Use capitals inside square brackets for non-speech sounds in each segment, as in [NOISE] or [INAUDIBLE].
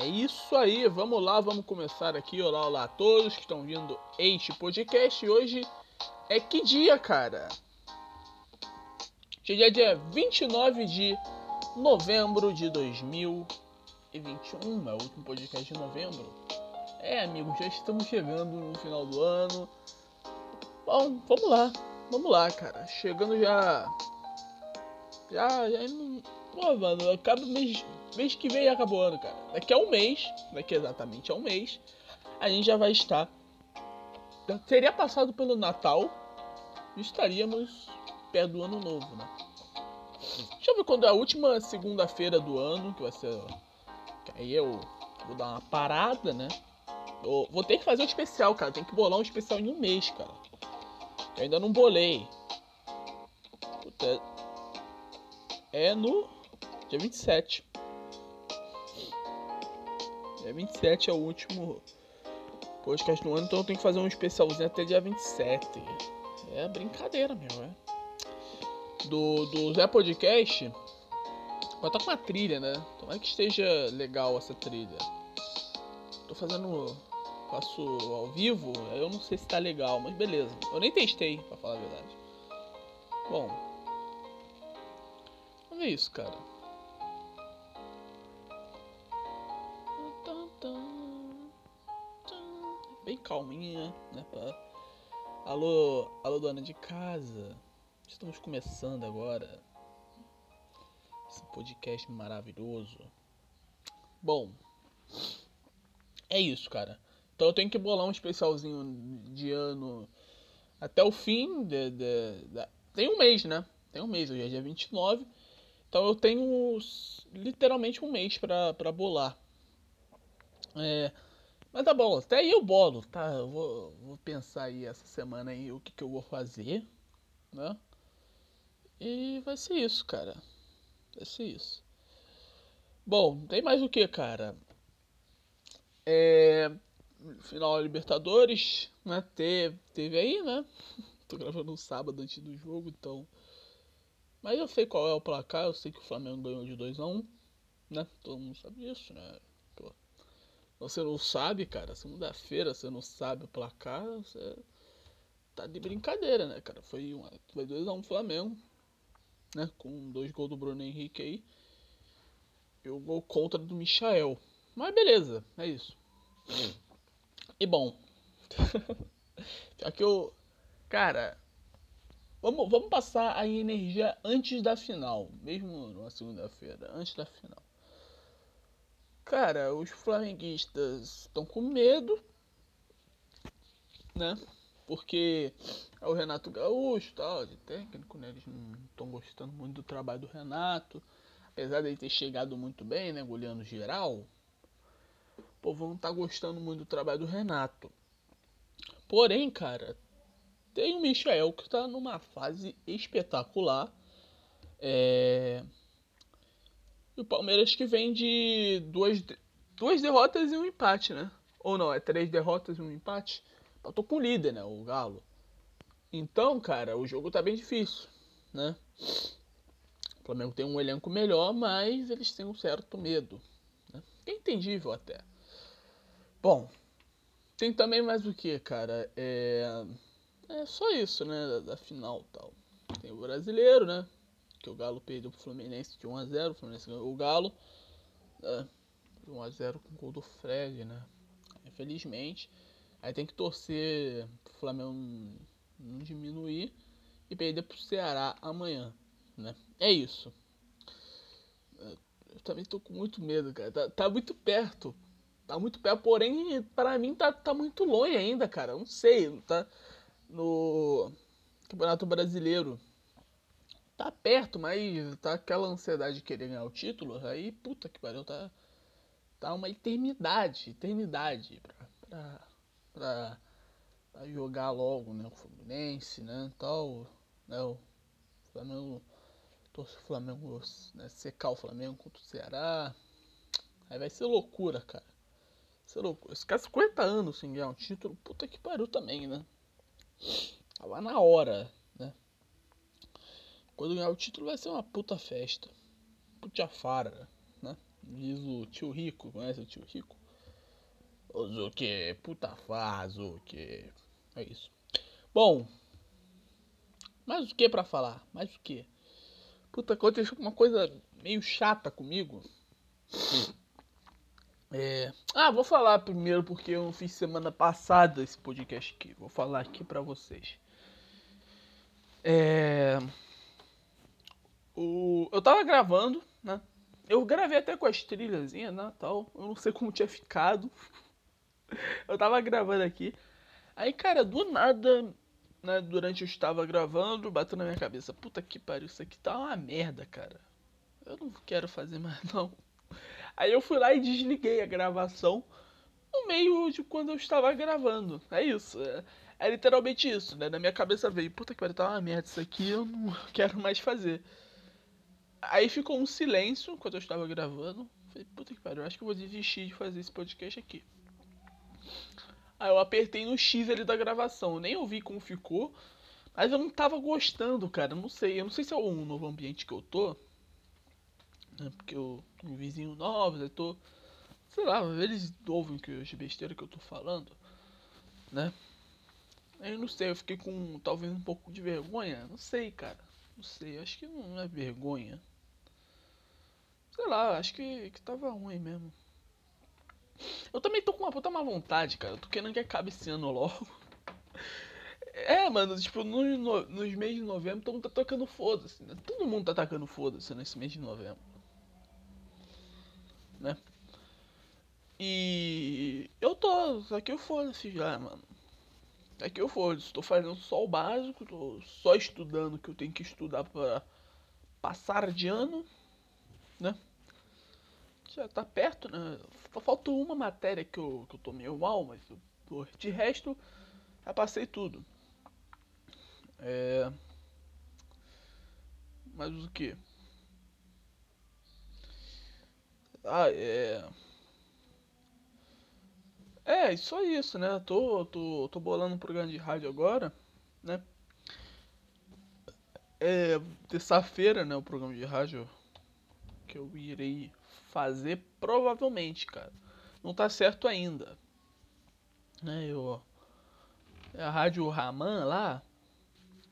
É isso aí, vamos lá, vamos começar aqui. Olá, olá a todos que estão vindo este podcast. Hoje é que dia, cara? Hoje é dia 29 de novembro de 2021, é o último podcast de novembro. É, amigos, já estamos chegando no final do ano. Bom, vamos lá, vamos lá, cara. Chegando já. Já, já não. Pô, mano, acaba mês, mês que vem acabou o ano, cara. Daqui a um mês, daqui exatamente a um mês, a gente já vai estar. Teria passado pelo Natal e estaríamos perto do ano novo, né? Deixa eu ver quando é a última segunda-feira do ano, que vai ser. Que aí eu vou dar uma parada, né? Eu vou ter que fazer um especial, cara. Tem que bolar um especial em um mês, cara. Eu ainda não bolei. Puta, é no dia 27. Dia 27 é o último podcast do ano, então eu tenho que fazer um especialzinho até dia 27. É brincadeira mesmo, é. Do, do Zé Podcast, vai estar com uma trilha, né? Tomara que esteja legal essa trilha. Tô fazendo. Faço ao vivo, eu não sei se tá legal, mas beleza. Eu nem testei, pra falar a verdade. Bom. Vamos ver isso, cara. Bem calminha, né? Pra... Alô, alô, dona de casa. Estamos começando agora esse podcast maravilhoso. Bom, é isso, cara. Então eu tenho que bolar um especialzinho de ano até o fim. De, de, de, tem um mês, né? Tem um mês, hoje é dia 29. Então eu tenho literalmente um mês pra, pra bolar. É, mas tá bom, até aí eu bolo, tá? Eu vou, vou pensar aí essa semana aí o que, que eu vou fazer, né? E vai ser isso, cara. Vai ser isso. Bom, tem mais o que, cara? É. Final Libertadores, né? Teve, teve aí, né? [LAUGHS] Tô gravando no sábado antes do jogo, então. Mas eu sei qual é o placar, eu sei que o Flamengo ganhou de 2 a 1 né? Todo mundo sabe disso, né? Pô. Você não sabe, cara, segunda-feira você não sabe o placar, você tá de brincadeira, né, cara? Foi 2 foi dois a 1 um Flamengo, né? Com dois gols do Bruno Henrique aí. E o gol contra do Michael. Mas beleza, é isso. E bom. [LAUGHS] Aqui eu. Cara. Vamos, vamos passar a energia antes da final. Mesmo na segunda-feira, antes da final. Cara, os flamenguistas estão com medo. Né? Porque é o Renato Gaúcho tal, de técnico, né? Eles não estão gostando muito do trabalho do Renato. Apesar de ele ter chegado muito bem, né? Goleando geral. O povo não tá gostando muito do trabalho do Renato. Porém, cara, tem o Michel que tá numa fase espetacular. É... E o Palmeiras que vem de duas, duas derrotas e um empate, né? Ou não, é três derrotas e um empate. Tô com o líder, né? O Galo. Então, cara, o jogo tá bem difícil, né? O Flamengo tem um elenco melhor, mas eles têm um certo medo. Né? É entendível até. Bom, tem também mais o que, cara? É, é só isso, né? Da, da final tal. Tem o brasileiro, né? Que o Galo perdeu pro Fluminense de 1x0. O Fluminense ganhou o Galo. Né? 1x0 com o gol do Fred, né? Infelizmente. Aí tem que torcer pro Flamengo não diminuir e perder pro Ceará amanhã, né? É isso. Eu também tô com muito medo, cara. Tá, tá muito perto. Tá muito perto, porém, para mim tá, tá muito longe ainda, cara. não sei, tá no Campeonato Brasileiro. Tá perto, mas tá aquela ansiedade de querer ganhar o título. Aí, puta que pariu, tá, tá uma eternidade, eternidade pra, pra, pra a jogar logo, né? O Fluminense, né? Tal, né? O Flamengo, torce o Flamengo, né? Secar o Flamengo contra o Ceará. Aí vai ser loucura, cara. Vai ser loucura. Cara 50 anos sem ganhar um título, puta que pariu também, né? Lá na hora? Quando ganhar o título vai ser uma puta festa. Puta fara, né? Diz o tio Rico, conhece o tio Rico? O que? Puta faz, o que? É isso. Bom, mais o que para falar? Mais o que? Puta, aconteceu uma coisa meio chata comigo. É... Ah, vou falar primeiro porque eu fiz semana passada esse podcast aqui. Vou falar aqui pra vocês. É... O... Eu tava gravando, né? Eu gravei até com as trilhazinhas, né, tal. Eu não sei como tinha ficado. [LAUGHS] eu tava gravando aqui. Aí, cara, do nada né, durante eu estava gravando, bateu na minha cabeça, puta que pariu, isso aqui tá uma merda, cara. Eu não quero fazer mais [LAUGHS] não. Aí eu fui lá e desliguei a gravação no meio de quando eu estava gravando. É isso. É, é literalmente isso, né? Na minha cabeça veio, puta que pariu, tá uma merda isso aqui, eu não [LAUGHS] quero mais fazer. Aí ficou um silêncio quando eu estava gravando. Falei, puta que pariu, acho que eu vou desistir de fazer esse podcast aqui. Aí eu apertei no X ali da gravação. nem ouvi como ficou. Mas eu não tava gostando, cara. não sei. Eu não sei se é o novo ambiente que eu tô. Né? Porque eu tenho um vizinho novo, eu tô. Sei lá, eles ouvem que as besteiras que eu tô falando. Né? Eu não sei, eu fiquei com talvez um pouco de vergonha. Não sei, cara. Não sei, acho que não é vergonha. Sei lá, acho que, que tava ruim mesmo. Eu também tô com uma puta má vontade, cara. Eu tô querendo que acabe esse ano logo. [LAUGHS] É, mano, tipo, no, no, nos meses de novembro todo mundo tá tocando foda-se, né? Todo mundo tá tacando foda-se nesse mês de novembro. Né? E eu tô, aqui eu foda-se já, mano. Aqui eu foda-se, tô fazendo só o básico, tô só estudando o que eu tenho que estudar pra passar de ano, né? já tá perto, né? Só falta uma matéria que eu, que eu tô meio mal, mas eu, de resto, já passei tudo. É... Mas o que? Ah, é. É, só isso, né? Tô, tô, tô bolando um programa de rádio agora, né? É, terça-feira, né? O programa de rádio que eu irei fazer provavelmente, cara. Não tá certo ainda. Né, eu é a Rádio Raman lá,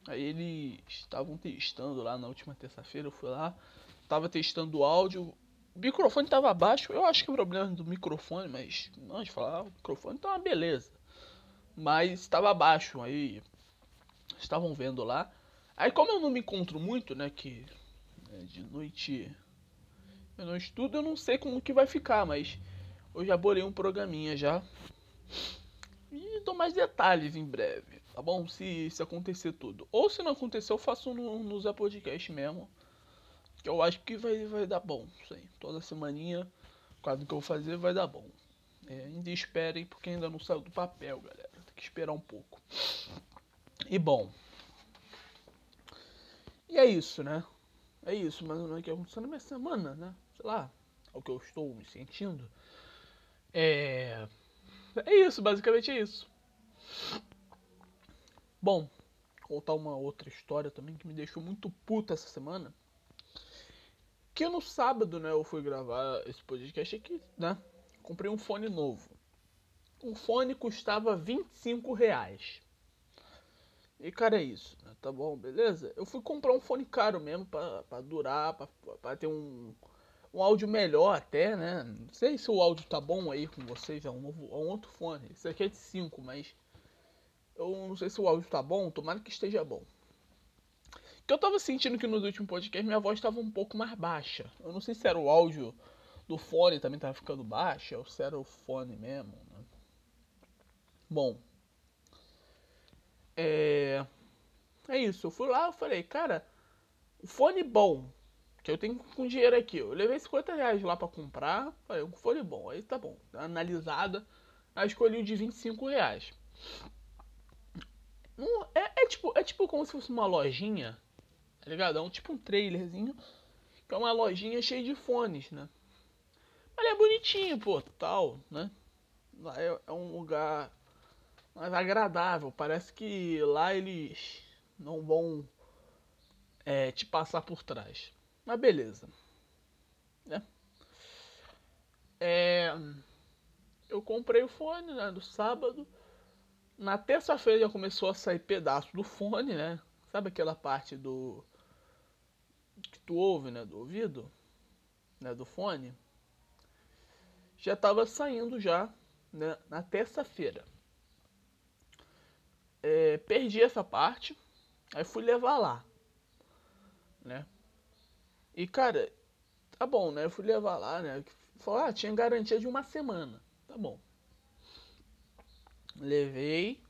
aí eles estavam testando lá na última terça-feira, eu fui lá, tava testando o áudio. O microfone tava baixo, eu acho que o problema do microfone, mas não de falar, o microfone tá uma beleza. Mas estava baixo, aí estavam vendo lá. Aí como eu não me encontro muito, né, que é, de noite eu não estudo, eu não sei como que vai ficar, mas eu já bolei um programinha já. E dou mais detalhes em breve, tá bom? Se, se acontecer tudo. Ou se não acontecer, eu faço no, no Zé Podcast mesmo. Eu acho que vai, vai dar bom. Aí. Toda semaninha, quase que eu vou fazer, vai dar bom. É, ainda esperem, porque ainda não saiu do papel, galera. Tem que esperar um pouco. E bom. E é isso, né? É isso, mas não é que aconteceu na minha semana, né? sei lá, ao que eu estou me sentindo. É. É isso, basicamente é isso. Bom, contar uma outra história também que me deixou muito puta essa semana. Que no sábado, né, eu fui gravar esse podcast aqui, né? Comprei um fone novo. Um fone custava 25 reais. E cara, é isso, né? Tá bom, beleza? Eu fui comprar um fone caro mesmo pra, pra durar, pra, pra ter um, um áudio melhor até, né? Não sei se o áudio tá bom aí com vocês, é um, novo, é um outro fone. Esse aqui é de 5, mas eu não sei se o áudio tá bom, tomara que esteja bom. Que eu tava sentindo que nos últimos podcasts minha voz estava um pouco mais baixa. Eu não sei se era o áudio do fone também tava ficando baixa ou se era o fone mesmo, né? Bom. É. É isso, eu fui lá, eu falei, cara, o fone bom, que eu tenho com dinheiro aqui. Eu levei 50 reais lá pra comprar. Falei, um fone bom. Aí tá bom. Analisada. Aí escolhi o de 25 reais. é, é, tipo, é tipo como se fosse uma lojinha. Tá ligado? É um, tipo um trailerzinho. Que é uma lojinha cheia de fones, né? Mas é bonitinho, pô, tal, né? Lá é, é um lugar mais agradável. Parece que lá eles não vão é, te passar por trás. Mas beleza. Né? eu comprei o fone, né, do sábado. Na terça-feira já começou a sair pedaço do fone, né? Sabe aquela parte do tu ouve, né, do ouvido, né, do fone? Já estava saindo já, né, na terça-feira. É, perdi essa parte, aí fui levar lá, né? E cara, tá bom, né? Eu fui levar lá, né? Falou, ah, tinha garantia de uma semana. Tá bom. Levei.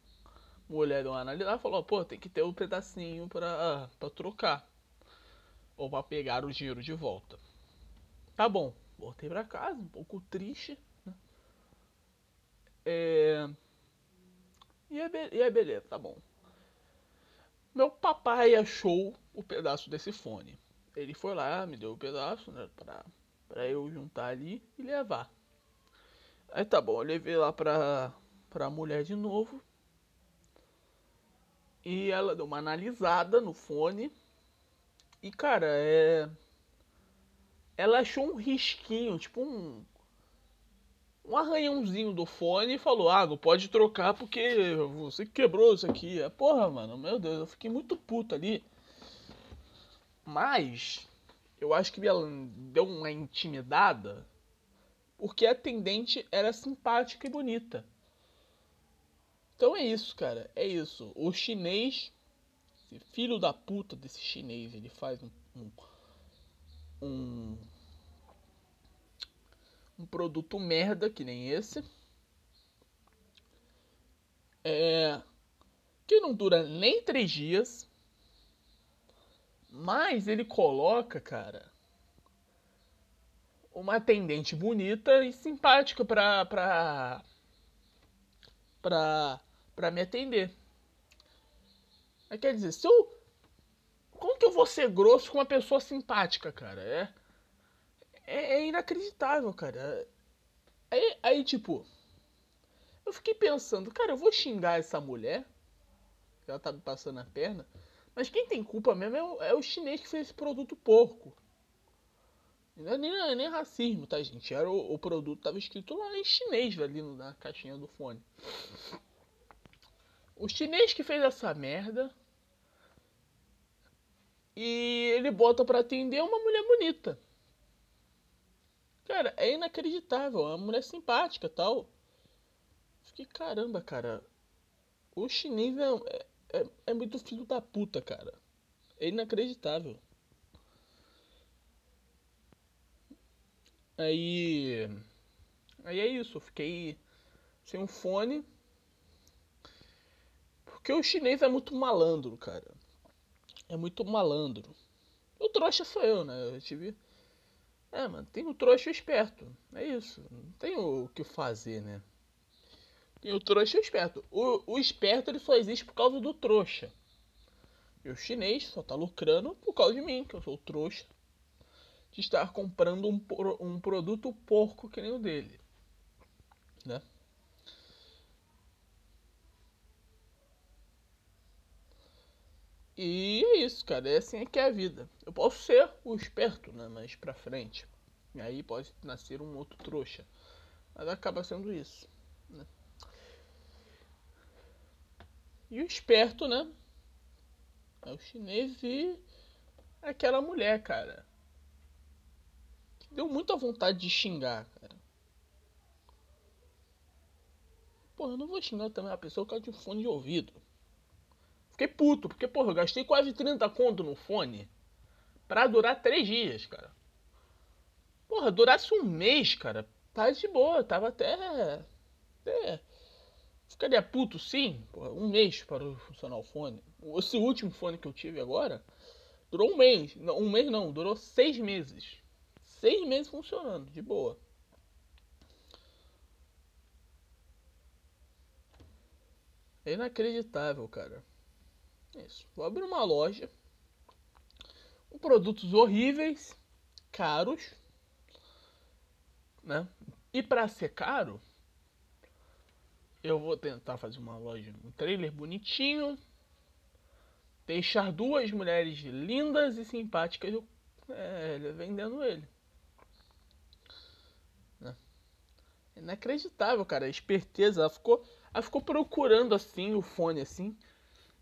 Mulher deu uma falou, pô, tem que ter um pedacinho pra, pra trocar. Ou pra pegar o dinheiro de volta. Tá bom. Voltei pra casa, um pouco triste. Né? É... E, é be... e é beleza, tá bom. Meu papai achou o pedaço desse fone. Ele foi lá, me deu o um pedaço, né, pra eu juntar ali e levar. Aí tá bom, eu levei lá pra, pra mulher de novo. E ela deu uma analisada no fone. E cara, é. Ela achou um risquinho, tipo um. Um arranhãozinho do fone e falou: Ah, não pode trocar porque você quebrou isso aqui. É, porra, mano, meu Deus, eu fiquei muito puto ali. Mas eu acho que ela deu uma intimidada porque a atendente era simpática e bonita. Então é isso, cara. É isso. O chinês, filho da puta desse chinês, ele faz um, um, um, um produto merda que nem esse. É, que não dura nem três dias. Mas ele coloca, cara, uma atendente bonita e simpática pra, pra, pra, pra me atender. Aí quer dizer, se eu. Como que eu vou ser grosso com uma pessoa simpática, cara? É, é, é inacreditável, cara. Aí, aí, tipo, eu fiquei pensando, cara, eu vou xingar essa mulher. Ela tá me passando a perna. Mas quem tem culpa mesmo é o, é o chinês que fez esse produto porco. Não é nem, é nem racismo, tá, gente? Era o, o produto tava escrito lá em chinês ali na caixinha do fone. O chinês que fez essa merda. E ele bota para atender uma mulher bonita. Cara, é inacreditável. É uma mulher simpática tal. Fiquei, caramba, cara. O chinês é, é, é muito filho da puta, cara. É inacreditável. Aí. Aí é isso, eu fiquei sem um fone. Porque o chinês é muito malandro, cara. É muito malandro. O trouxa sou eu, né? Eu tive. É, mano, tem o trouxa esperto. É isso. Não tem o que fazer, né? Tem o trouxa esperto. O, o esperto ele só existe por causa do trouxa. E o chinês só tá lucrando por causa de mim, que eu sou o trouxa de estar comprando um, um produto porco que nem o dele. Né? E é isso, cara. É assim que é a vida. Eu posso ser o esperto, né? Mais pra frente. E aí pode nascer um outro trouxa. Mas acaba sendo isso. Né? E o esperto, né? É o chinês e aquela mulher, cara. Deu muita vontade de xingar, cara. Porra, eu não vou xingar também a pessoa que de fone de ouvido. Fiquei puto, porque, porra, eu gastei quase 30 conto no fone pra durar 3 dias, cara. Porra, durasse um mês, cara, tá de boa, tava até. até ficaria puto sim, porra, um mês para funcionar o fone. Esse último fone que eu tive agora durou um mês. Não, um mês não, durou seis meses seis meses funcionando, de boa. É inacreditável, cara. Isso. Vou abrir uma loja com produtos horríveis, caros, né? E para ser caro, eu vou tentar fazer uma loja, um trailer bonitinho, deixar duas mulheres lindas e simpáticas é, vendendo ele. Inacreditável, cara. A esperteza. Ela ficou, ela ficou procurando assim o fone assim.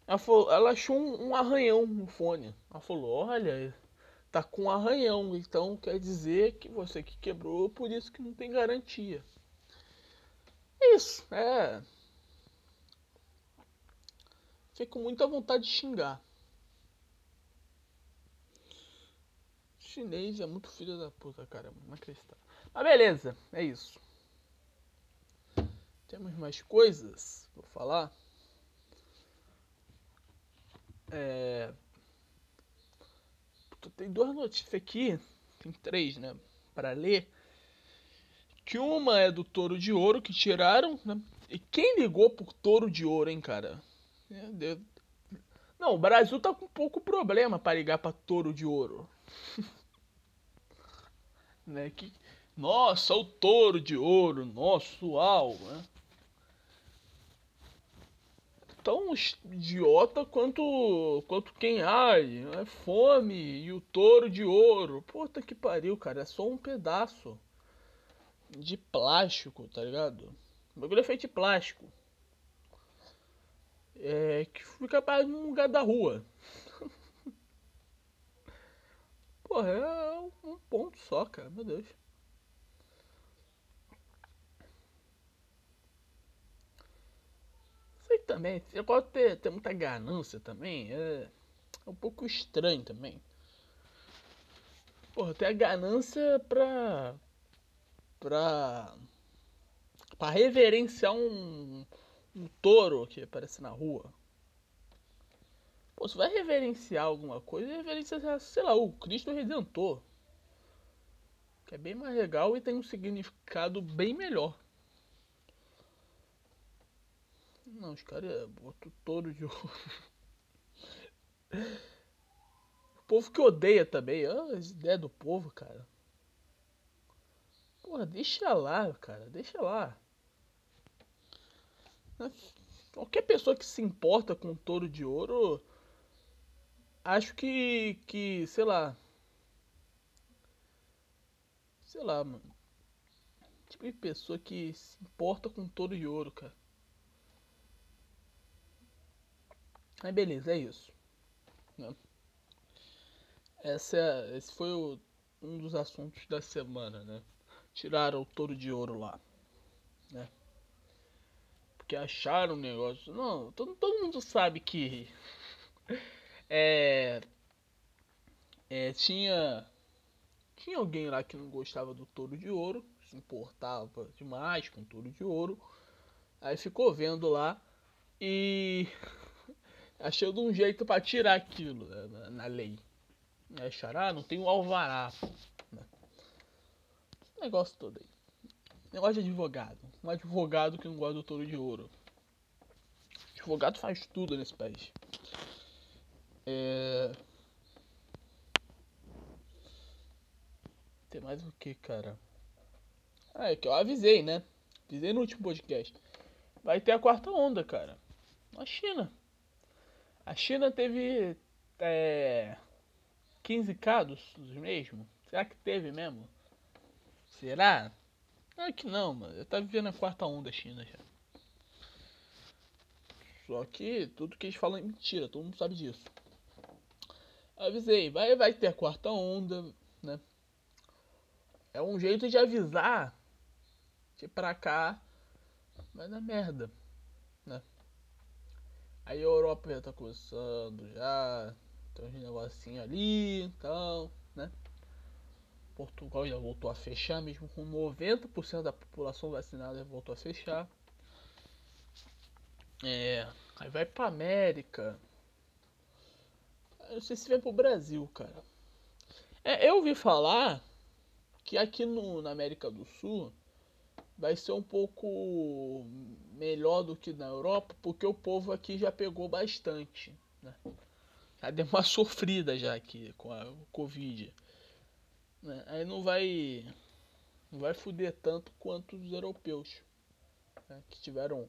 Ela, falou, ela achou um, um, arranhão no fone. Ela falou: Olha, tá com um arranhão. Então quer dizer que você que quebrou, por isso que não tem garantia. Isso, é. Fiquei com muita vontade de xingar. chinês é muito filho da puta, cara. Não acreditar. Mas beleza, é isso. Temos mais coisas vou falar. É... Tem duas notícias aqui, tem três, né? Para ler. Que uma é do touro de ouro que tiraram, né? E quem ligou por touro de ouro, hein, cara? Não, o Brasil tá com pouco problema para ligar para touro de ouro. [LAUGHS] né? Que, nossa, o touro de ouro, nosso uau, né? Tão idiota quanto quanto quem ai, é fome e o touro de ouro. Puta que pariu, cara, é só um pedaço de plástico, tá ligado? O bagulho é feito de plástico. É que fica para num lugar da rua. [LAUGHS] Porra, é um ponto só, cara. Meu Deus. Também. Você pode ter, ter muita ganância também. É, é um pouco estranho também. Porra, ter a ganância pra. pra. pra reverenciar um. um touro que aparece na rua. Pô, se vai reverenciar alguma coisa, reverenciar, sei lá, o Cristo Redentor. Que é bem mais legal e tem um significado bem melhor. Não, os caras botam touro de ouro. o povo que odeia também. Olha as ideias do povo, cara. Porra, deixa lá, cara. Deixa lá. Qualquer pessoa que se importa com touro de ouro acho que, que, sei lá. Sei lá, mano. Tipo de pessoa que se importa com touro de ouro, cara. Aí beleza, é isso. Né? Essa, é, esse foi o, um dos assuntos da semana, né? Tiraram o touro de ouro lá, né? Porque acharam um negócio. Não, todo, todo mundo sabe que [LAUGHS] é, é, tinha tinha alguém lá que não gostava do touro de ouro, se importava demais com o touro de ouro. Aí ficou vendo lá e [LAUGHS] achou de um jeito para tirar aquilo né, na, na, lei. Acharam, ah, não tem o alvará. Né? Negócio todo aí. Negócio de advogado. Um advogado que não gosta do touro de ouro. advogado faz tudo nesse país. É... Tem mais o que, cara? Ah, é que eu avisei, né? Avisei no último podcast. Vai ter a quarta onda, cara. Na China. A China teve é, 15 casos mesmo. Será que teve mesmo? Será? Não é que não, mano. Eu tava vivendo a quarta onda China já. Só que tudo que eles falam é mentira, todo mundo sabe disso avisei, vai, vai ter a quarta onda, né? É um jeito de avisar que pra cá vai dar merda, né? Aí a Europa já tá começando, já tem uns negocinhos ali, então, né? Portugal já voltou a fechar, mesmo com 90% da população vacinada já voltou a fechar. É, aí vai pra América, eu não sei se vem pro Brasil, cara. É, eu ouvi falar que aqui no, na América do Sul vai ser um pouco melhor do que na Europa, porque o povo aqui já pegou bastante. Né? Já deu uma [LAUGHS] sofrida já aqui com a Covid. Né? Aí não vai. Não vai fuder tanto quanto os europeus. Né? Que tiveram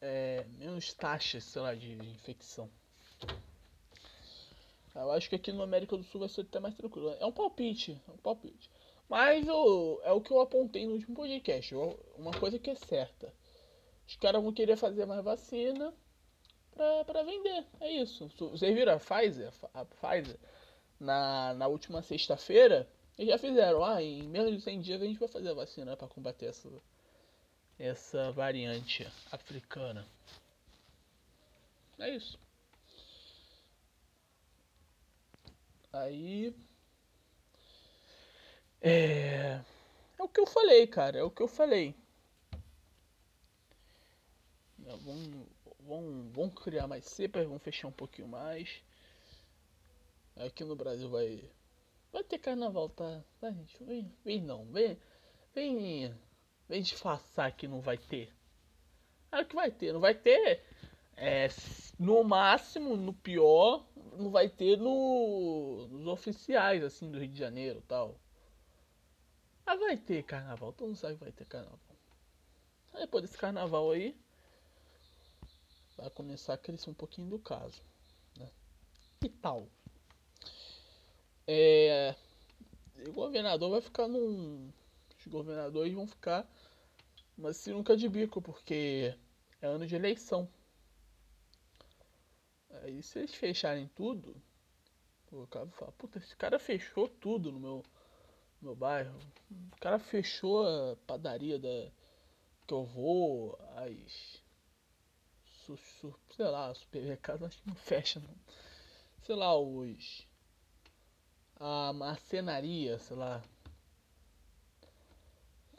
é, menos taxas, sei lá, de infecção. Eu acho que aqui no América do Sul vai ser até mais tranquilo. É um palpite, é um palpite. Mas eu, é o que eu apontei no último podcast. Uma coisa que é certa. Os caras vão querer fazer mais vacina pra, pra vender. É isso. Vocês viram a Pfizer? A Pfizer na, na última sexta-feira, eles já fizeram. Ah, em menos de 100 dias a gente vai fazer a vacina para combater essa, essa variante africana. É isso. Aí. É. É o que eu falei, cara. É o que eu falei. Vamos, vamos, vamos criar mais cepas, vamos fechar um pouquinho mais. Aqui no Brasil vai. Vai ter carnaval, tá? Tá, gente? Vem, vem não. Vem. Vem. Vem disfarçar que não vai ter. O que vai ter. Não vai ter. É, no máximo, no pior, não vai ter no, nos oficiais, assim, do Rio de Janeiro tal. Mas vai ter carnaval. Todo mundo sabe que vai ter carnaval. Aí depois desse carnaval aí. Vai começar a crescer um pouquinho do caso. Né? E tal? É, o governador vai ficar num. Os governadores vão ficar uma sinuca de bico, porque é ano de eleição. Aí se eles fecharem tudo, o cara fala, puta, esse cara fechou tudo no meu, meu bairro. O cara fechou a padaria da que eu vou, as. Su, su, sei lá, supermercado acho que não fecha não. Sei lá, os a marcenaria, sei lá,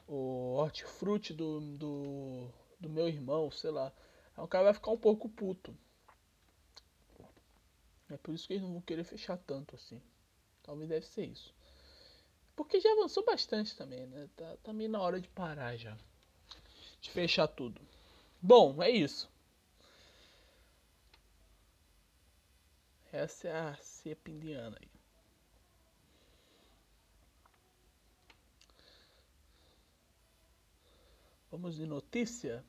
o hortifruti do, do, do meu irmão, sei lá. Aí o cara vai ficar um pouco puto. É por isso que eles não vão querer fechar tanto assim. Talvez deve ser isso. Porque já avançou bastante também, né? Tá, tá meio na hora de parar já. De fechar tudo. Bom, é isso. Essa é a cepa indiana aí. Vamos de notícia.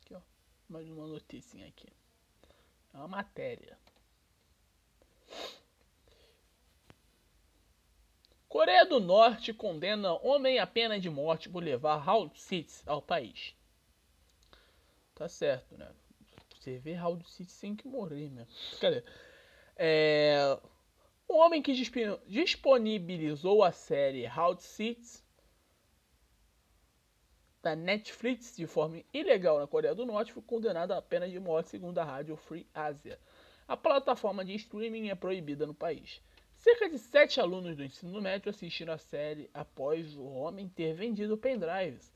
Aqui, ó. Mais uma notícia aqui. É uma matéria. Coreia do Norte condena homem à pena de morte por levar Raul Sitz ao país. Tá certo, né? Você vê Raul Sitz sem que morrer, né? Cadê? É... O homem que disponibilizou a série Raul Sitz da Netflix de forma ilegal na Coreia do Norte foi condenada à pena de morte segundo a rádio Free Asia. A plataforma de streaming é proibida no país. Cerca de sete alunos do ensino médio assistiram a série após o homem ter vendido pendrives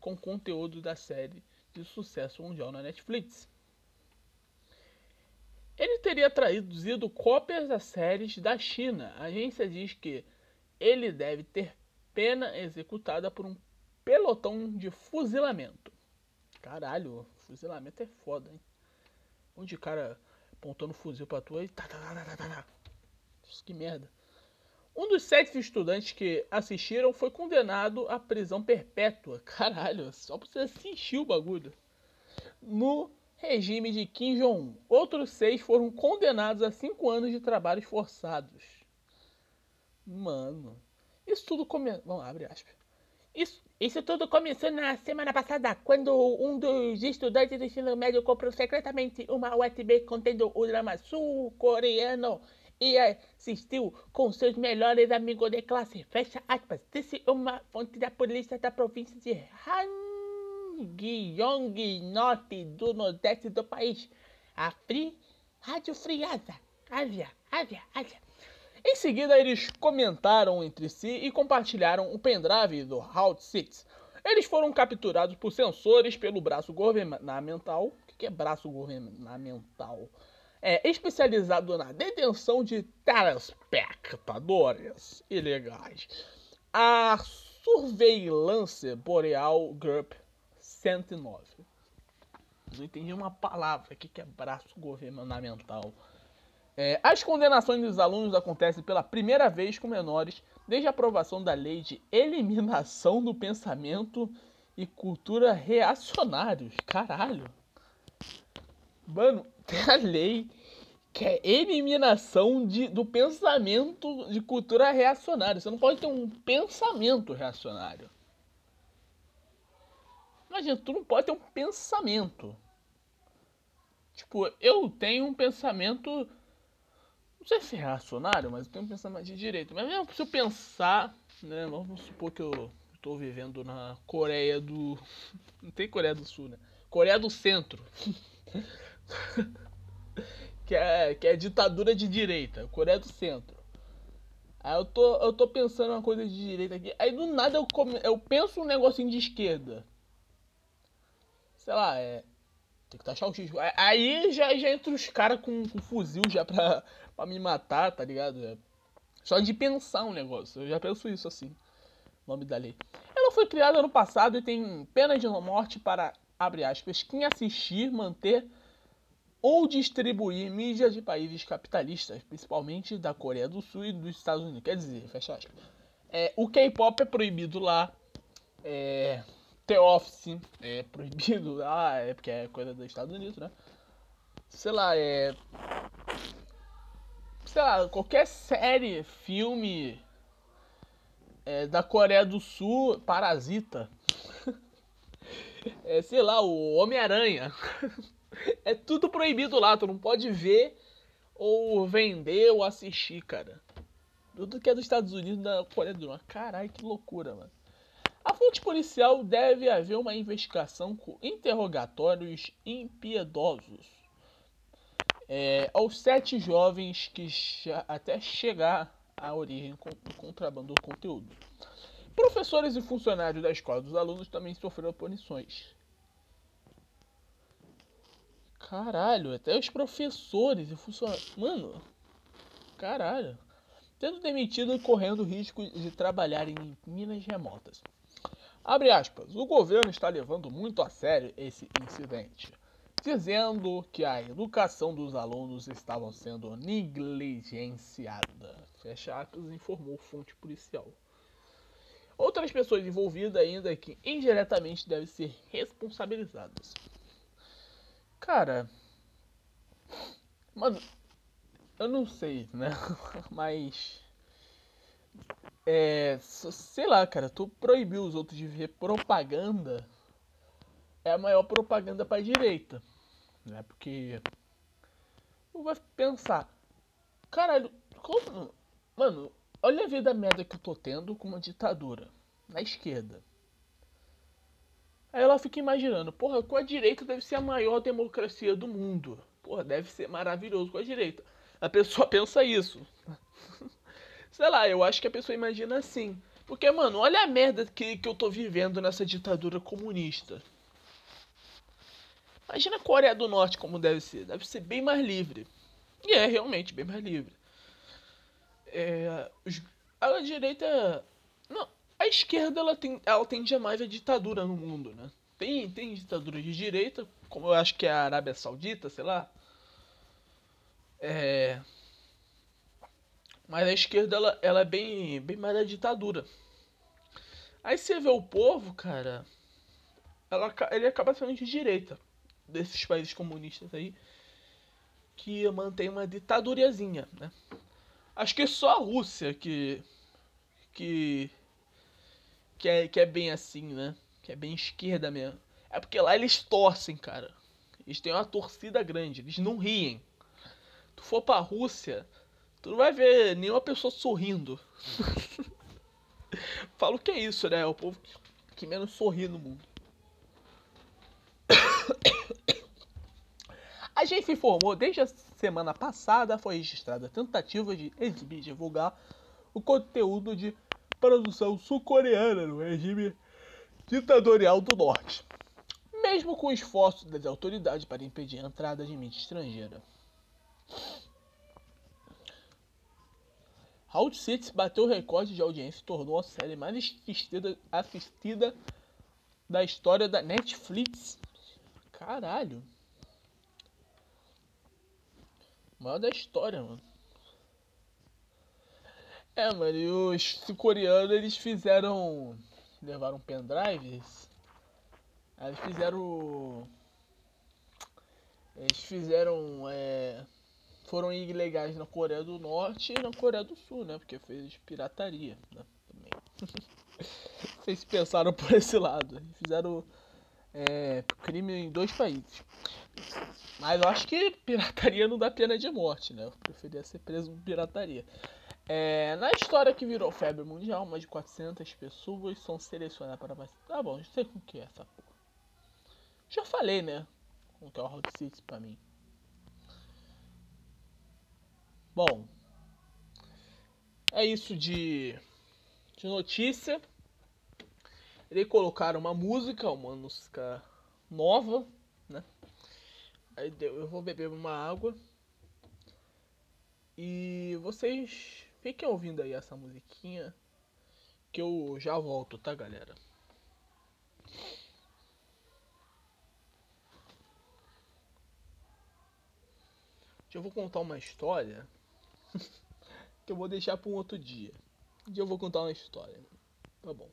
com conteúdo da série de sucesso mundial na Netflix. Ele teria traduzido cópias das séries da China. A agência diz que ele deve ter pena executada por um pelotão de fuzilamento. Caralho, fuzilamento é foda, hein? Onde o cara apontando fuzil pra tua e tá, tá, tá, tá, tá, tá. Que merda. Um dos sete estudantes que assistiram foi condenado à prisão perpétua. [LAUGHS] Caralho, só pra você assistir o bagulho. No regime de Kim Jong-un. Outros seis foram condenados a cinco anos de trabalhos forçados. Mano, isso tudo começou. Vamos, abre aspas. Isso, isso tudo começou na semana passada, quando um dos estudantes do ensino médio comprou secretamente uma USB contendo o drama sul-coreano e assistiu com seus melhores amigos de classe. Fecha aspas. Disse uma fonte da polícia da província de Hangyeong, norte do nordeste do país. A Free, Rádio Friasa. Ásia, Ásia, Ásia. Em seguida, eles comentaram entre si e compartilharam o pendrive do Route 6. Eles foram capturados por sensores pelo braço governamental. O que é braço governamental? É especializado na detenção de telespectadores ilegais. A Surveillance Boreal Group 109. Não entendi uma palavra. O que é braço governamental? É, as condenações dos alunos acontecem pela primeira vez com menores desde a aprovação da lei de eliminação do pensamento e cultura reacionários. Caralho. Mano, tem a lei que é eliminação de, do pensamento de cultura reacionária. Você não pode ter um pensamento reacionário. Imagina, tu não pode ter um pensamento. Tipo, eu tenho um pensamento. Não sei se é reacionário, mas eu tenho um pensamento de direito. Mas mesmo se eu pensar, né? Vamos supor que eu estou vivendo na Coreia do. [LAUGHS] Não tem Coreia do Sul, né? Coreia do Centro. [LAUGHS] [LAUGHS] que é, que é ditadura de direita, Coreia do Centro. Aí eu tô, eu tô pensando uma coisa de direita aqui, aí do nada eu, come, eu penso um negocinho de esquerda. Sei lá, é. Tem que taxar o X. Aí já, já entra os caras com, com fuzil já pra, [LAUGHS] pra me matar, tá ligado? É, só de pensar um negócio, eu já penso isso assim. Nome da lei. Ela foi criada no passado e tem pena de morte para, abre aspas, quem assistir, manter ou distribuir mídias de países capitalistas, principalmente da Coreia do Sul e dos Estados Unidos. Quer dizer, fecha aspas. É, o K-pop é proibido lá. É, The Office é proibido [LAUGHS] lá, é porque é coisa dos Estados Unidos, né? Sei lá, é. Sei lá, qualquer série, filme é, da Coreia do Sul, Parasita. [LAUGHS] é, sei lá, o Homem-Aranha. [LAUGHS] É tudo proibido lá, tu não pode ver ou vender ou assistir, cara. Tudo que é dos Estados Unidos da Coreia do Norte. Caralho, que loucura, mano. A fonte policial deve haver uma investigação com interrogatórios impiedosos é, aos sete jovens que até chegar à origem do contrabando do conteúdo. Professores e funcionários da escola dos alunos também sofreram punições. Caralho, até os professores e funcionários. Mano, caralho. Tendo demitido e correndo risco de trabalhar em minas remotas. Abre aspas. O governo está levando muito a sério esse incidente, dizendo que a educação dos alunos estava sendo negligenciada. Fecha aspas, informou fonte policial. Outras pessoas envolvidas ainda que indiretamente devem ser responsabilizadas. Cara. Mano. Eu não sei, né? [LAUGHS] Mas. É. Sei lá, cara. Tu proibiu os outros de ver propaganda. É a maior propaganda pra direita. Né? Porque. Tu vai pensar. Caralho, como. Mano, olha a vida merda que eu tô tendo com uma ditadura. Na esquerda. Aí ela fica imaginando, porra, com a direita deve ser a maior democracia do mundo. Porra, deve ser maravilhoso com a direita. A pessoa [LAUGHS] pensa isso. Sei lá, eu acho que a pessoa imagina assim. Porque, mano, olha a merda que, que eu tô vivendo nessa ditadura comunista. Imagina a Coreia do Norte como deve ser. Deve ser bem mais livre. E é realmente bem mais livre. É, a direita. Esquerda ela, tem, ela tende a mais ditadura no mundo, né? Tem, tem ditadura de direita, como eu acho que é a Arábia Saudita, sei lá. É... Mas a esquerda ela, ela é bem, bem mais a ditadura. Aí você vê o povo, cara, ela, ele acaba sendo de direita. Desses países comunistas aí. Que mantém uma ditadurazinha, né? Acho que é só a Rússia que. que que é, que é bem assim, né? Que é bem esquerda mesmo. É porque lá eles torcem, cara. Eles têm uma torcida grande, eles não riem. Tu for pra Rússia, tu não vai ver nenhuma pessoa sorrindo. [LAUGHS] Falo que é isso, né? É o povo que menos sorri no mundo. [COUGHS] A gente informou desde a semana passada foi registrada a tentativa de exibir e divulgar o conteúdo de produção sul-coreana no regime ditatorial do norte, mesmo com o esforço das autoridades para impedir a entrada de mídia estrangeira. Round Six bateu o recorde de audiência e tornou a série mais assistida, assistida da história da Netflix. Caralho. Maior da história, mano. É, mano, e os coreanos eles fizeram. Levaram pendrives. Eles fizeram. Eles fizeram. É, foram ilegais na Coreia do Norte e na Coreia do Sul, né? Porque fez pirataria, né? Também. [LAUGHS] Vocês pensaram por esse lado. Fizeram é, crime em dois países. Mas eu acho que pirataria não dá pena de morte, né? Eu preferia ser preso por pirataria. É, na história que virou febre mundial, mais de 400 pessoas são selecionadas para vacinar. Tá bom, não sei com que é essa porra. Já falei, né? Com que é o Hot City pra mim. Bom, é isso de, de notícia. Irei colocar uma música, uma música nova, né? Aí eu vou beber uma água. E vocês fiquem ouvindo aí essa musiquinha. Que eu já volto, tá, galera? Eu vou contar uma história [LAUGHS] que eu vou deixar para um outro dia. Dia eu vou contar uma história. Tá bom.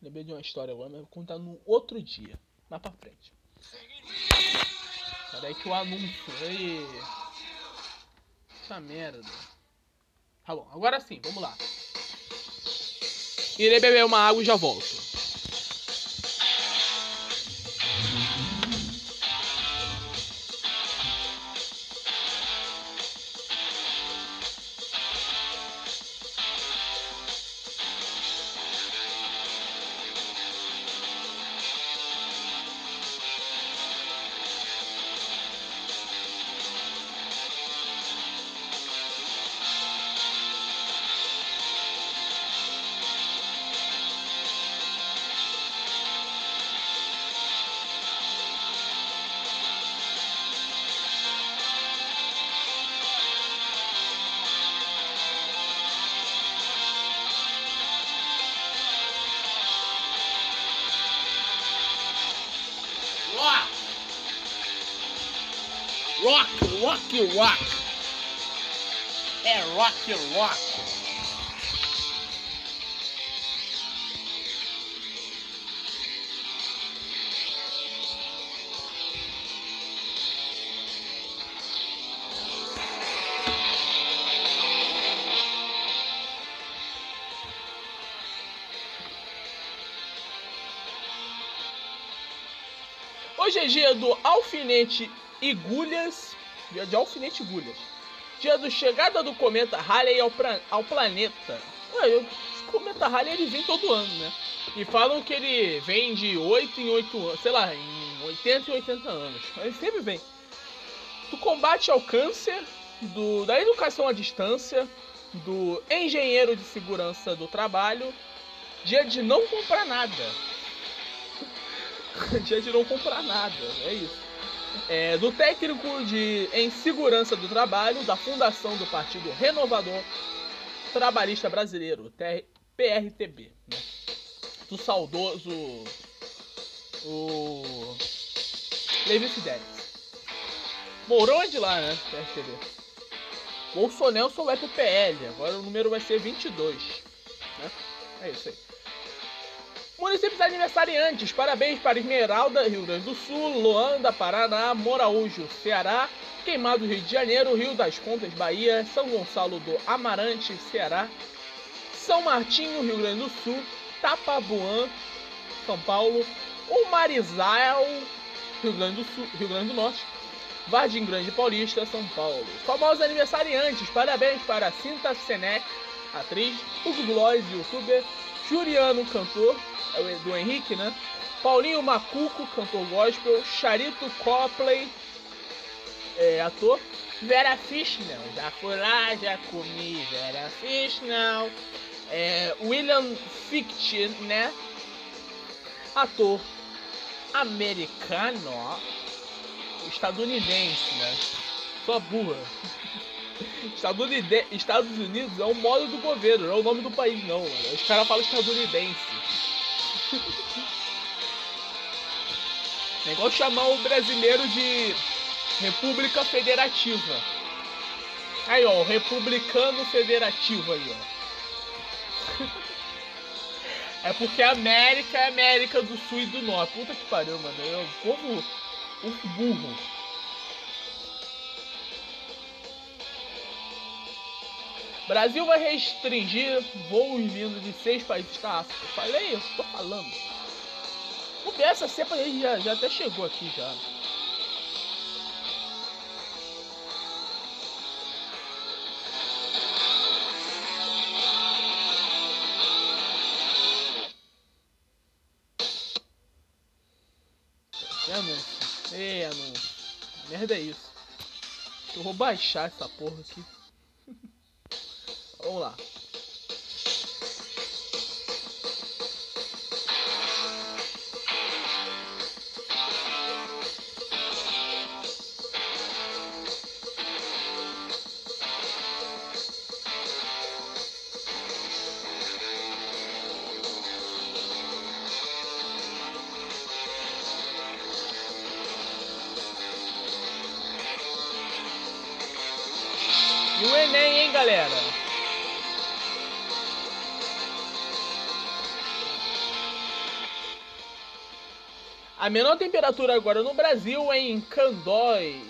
Lembrei de uma história agora, mas vou contar no outro dia. Lá pra frente. Peraí que o anúncio. Aí. Essa merda. Tá bom, agora sim, vamos lá. Irei beber uma água e já volto. Rock, rock, rock. É rock, rock. Hoje é dia do alfinete Igulhas, dia de alfinete Igulhas. Dia do chegada do cometa Halley ao, pra, ao planeta. Ué, o cometa Halley ele vem todo ano, né? E falam que ele vem de 8 em 8 anos, sei lá, em 80 e 80 anos. Ele sempre vem. Do combate ao câncer, do, da educação à distância, do engenheiro de segurança do trabalho, dia de não comprar nada. [LAUGHS] dia de não comprar nada, é isso é, do técnico de, em segurança do trabalho da Fundação do Partido Renovador Trabalhista Brasileiro, TR, PRTB, né? do saudoso o Levi Fidelis. Mourão é de lá, né? PRTB. Bolsonaro vai pro PL, agora o número vai ser 22. Né? É isso aí. Municípios aniversariantes, parabéns para Esmeralda, Rio Grande do Sul, Loanda, Paraná, Moraújo, Ceará, Queimado, Rio de Janeiro, Rio das Contas, Bahia, São Gonçalo do Amarante, Ceará, São Martinho, Rio Grande do Sul, Tapabuã, São Paulo, Umarizal, Rio Grande do Sul, Rio Grande do Norte, Vargem Grande Paulista, São Paulo. Famosos aniversariantes, parabéns para Cinta Senec, atriz, Hugo Blois, youtuber, Juliano, cantor, é do Henrique, né? Paulinho Macuco, cantor gospel. Charito Copley, é, ator. Vera Fishnell, já fui lá, já comi Vera Fishnell. É, William Ficht, né? Ator americano, estadunidense, né? Sua burra. Estados Unidos é o modo do governo, não é o nome do país, não. Mano. Os caras falam estadunidense. É igual chamar o brasileiro de República Federativa. Aí, ó, republicano federativo aí, ó. É porque a América é América do Sul e do Norte. Puta que pariu, mano. É o povo. O burro. Brasil vai restringir voos vindos de seis países da África. Falei, eu tô falando. O aí já, já até chegou aqui já. É anúncio. Merda é isso. Eu vou baixar essa porra aqui. Vamos lá. A menor temperatura agora no Brasil é em Candói,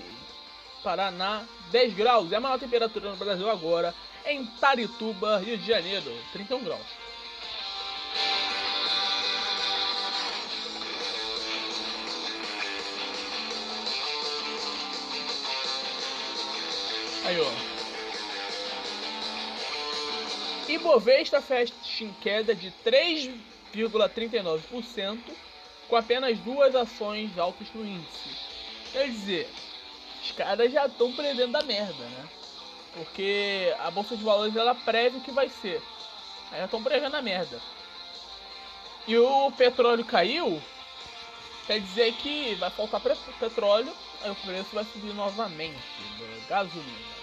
Paraná, 10 graus. E a maior temperatura no Brasil agora é em Tarituba, Rio de Janeiro, 31 graus. Aí, ó. Ibovespa fecha em queda de 3,39%, com apenas duas ações altas no índice. Quer dizer, os caras já estão prevendo a merda, né? Porque a bolsa de valores ela preve o que vai ser. Aí já estão prevendo a merda. E o petróleo caiu, quer dizer que vai faltar petróleo, aí o preço vai subir novamente gasolina.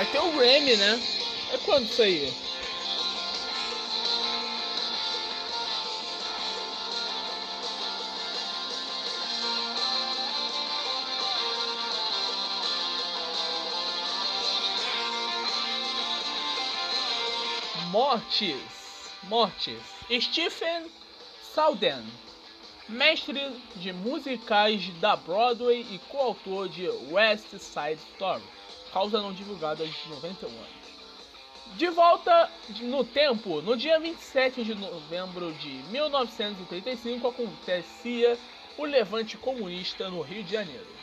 Vai ter o Grammy, né? É quando isso aí? Mortes. Mortes. Stephen Salden, mestre de musicais da Broadway e coautor de West Side Story causa não divulgada de 91 anos. De volta no tempo, no dia 27 de novembro de 1935 acontecia o levante comunista no Rio de Janeiro.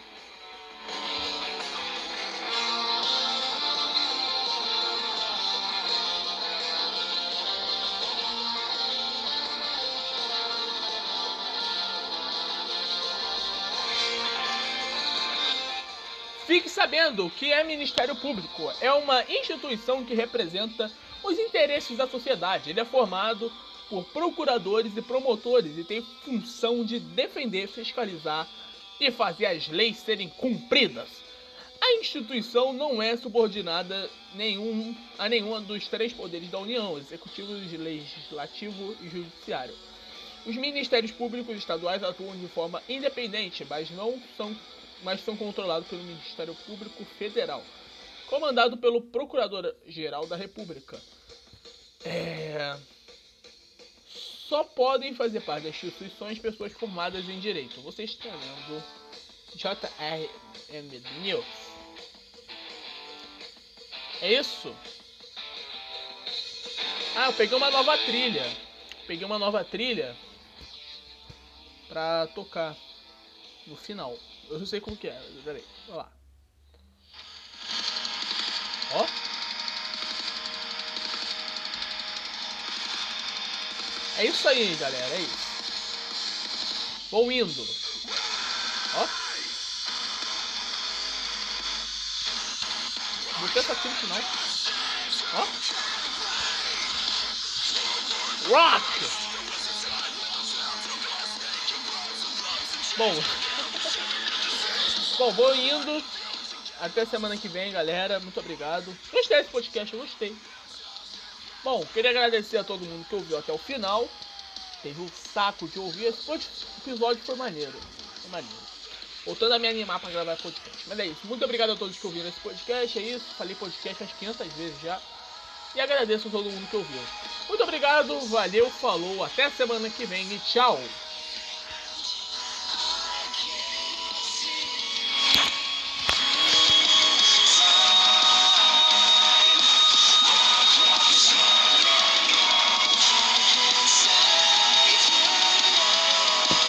Fique sabendo que é Ministério Público. É uma instituição que representa os interesses da sociedade. Ele é formado por procuradores e promotores e tem função de defender, fiscalizar e fazer as leis serem cumpridas. A instituição não é subordinada nenhum, a nenhum dos três poderes da União: executivo, legislativo e judiciário. Os ministérios públicos estaduais atuam de forma independente, mas não são mas são controlados pelo Ministério Público Federal, comandado pelo Procurador-Geral da República. É... Só podem fazer parte das instituições pessoas formadas em direito. Você está lendo JRM News. É isso? Ah, eu peguei uma nova trilha. Peguei uma nova trilha pra tocar no final. Eu não sei como que é, peraí, vamos lá. Ó. É isso aí, galera. É isso. Vou indo. Ó. Botei essa no final. Ó. Rock! Bom. Bom, vou indo. Até semana que vem, galera. Muito obrigado. Gostei desse podcast, eu gostei. Bom, queria agradecer a todo mundo que ouviu até o final. Teve um saco de ouvir. Esse episódio foi maneiro. Foi maneiro. Voltando a me animar para gravar podcast. Mas é isso. Muito obrigado a todos que ouviram esse podcast. É isso. Falei podcast umas 500 vezes já. E agradeço a todo mundo que ouviu. Muito obrigado. Valeu. Falou. Até semana que vem. E tchau.